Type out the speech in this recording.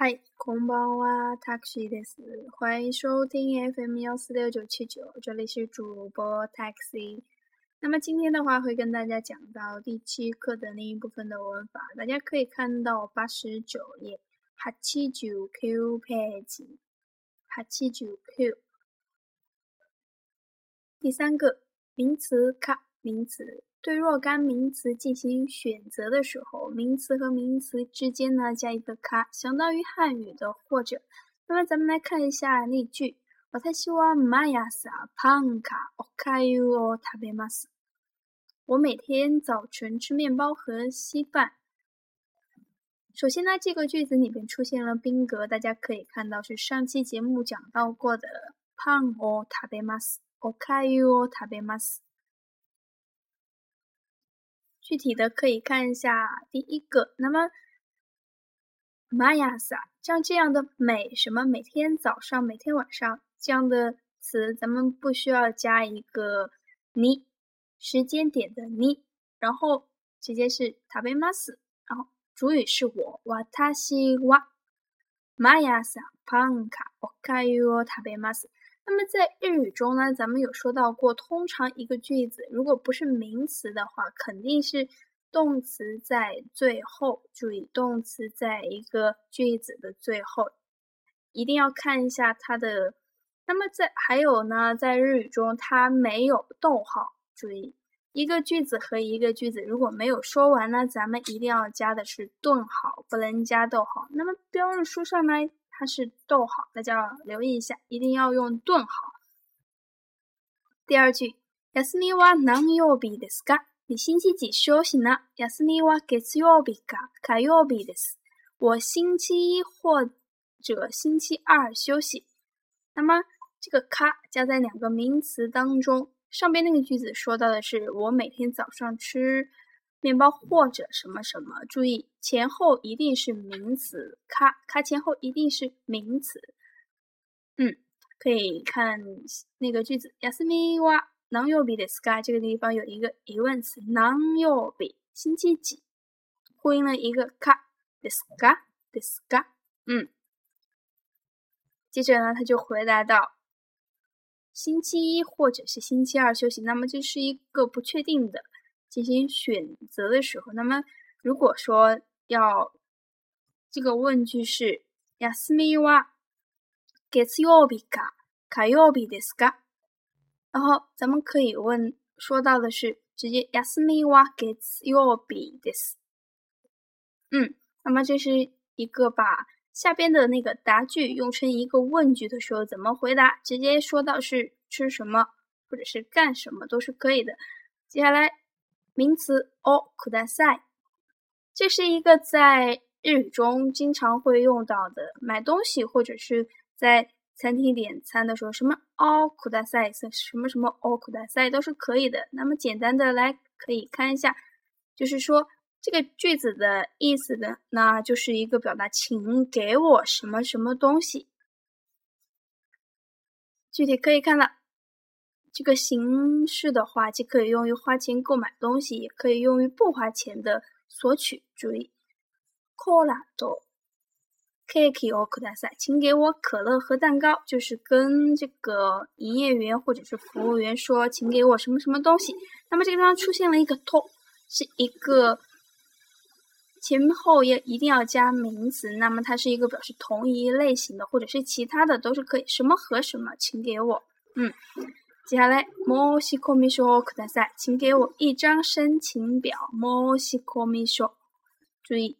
嗨，空包哇，taxi 的是，欢迎收听 FM 幺四六九七九，这里是主播 taxi。那么今天的话会跟大家讲到第七课的另一部分的文法，大家可以看到八十九页，八七九 Q page，八七九 Q。第三个名词卡名词。对若干名词进行选择的时候，名词和名词之间呢加一个卡，相当于汉语的或者。那么咱们来看一下例句：我太希望玛雅萨胖卡おかゆを食べます。我每天早晨吃面包和稀饭。首先呢，这个句子里边出现了宾格，大家可以看到是上期节目讲到过的パンを食べます、おかゆを食べます。 ”。具体的可以看一下第一个，那么玛雅萨像这样的每什么每天早上每天晚上这样的词，咱们不需要加一个你时间点的你，然后直接是塔贝马斯，然后主语是我瓦塔西瓦玛雅萨胖卡我卡哟塔贝马斯。那么在日语中呢，咱们有说到过，通常一个句子如果不是名词的话，肯定是动词在最后。注意，动词在一个句子的最后，一定要看一下它的。那么在还有呢，在日语中它没有逗号。注意，一个句子和一个句子如果没有说完呢，咱们一定要加的是顿号，不能加逗号。那么标日书上呢？它是逗号，大家要留意一下，一定要用顿号。第二句，休みは何曜日ですか？你星期几休息呢？休みは月曜日か火曜日です。我星期一或者星期二休息。那么这个か加在两个名词当中，上边那个句子说到的是我每天早上吃。 面包或者什么什么，注意前后一定是名词，卡卡前后一定是名词。嗯，可以看那个句子，休みは何曜日ですか？这个地方有一个疑问词，何曜日，星期几？呼应了一个卡ですかですか？嗯，接着呢，他就回答到星期一或者是星期二休息，那么这是一个不确定的。 进行选择的时候，那么如果说要这个问句是“休みは月曜日か火曜日ですか”，然后咱们可以问说到的是直接“休みは月曜日です”。嗯，那么这是一个把下边的那个答句用成一个问句的时候怎么回答？直接说到是吃什么或者是干什么都是可以的。接下来。 名词哦，ください，这是一个在日语中经常会用到的，买东西或者是在餐厅点餐的时候，什么哦ください，什么什么哦ください都是可以的。那么简单的来可以看一下，就是说这个句子的意思的，那就是一个表达，请给我什么什么东西。具体可以看到。 这个形式的话，既可以用于花钱购买东西，也可以用于不花钱的索取。注意，cola do cake o k u d a s 请给我可乐和蛋糕，就是跟这个营业员或者是服务员说，请给我什么什么东西。那么这个地方出现了一个 to，是一个前后也一定要加名词，那么它是一个表示同一类型的，或者是其他的都是可以。什么和什么，请给我，嗯。接下来，墨西哥米说：“可大赛，请给我一张申请表。”墨西哥米说：“注意，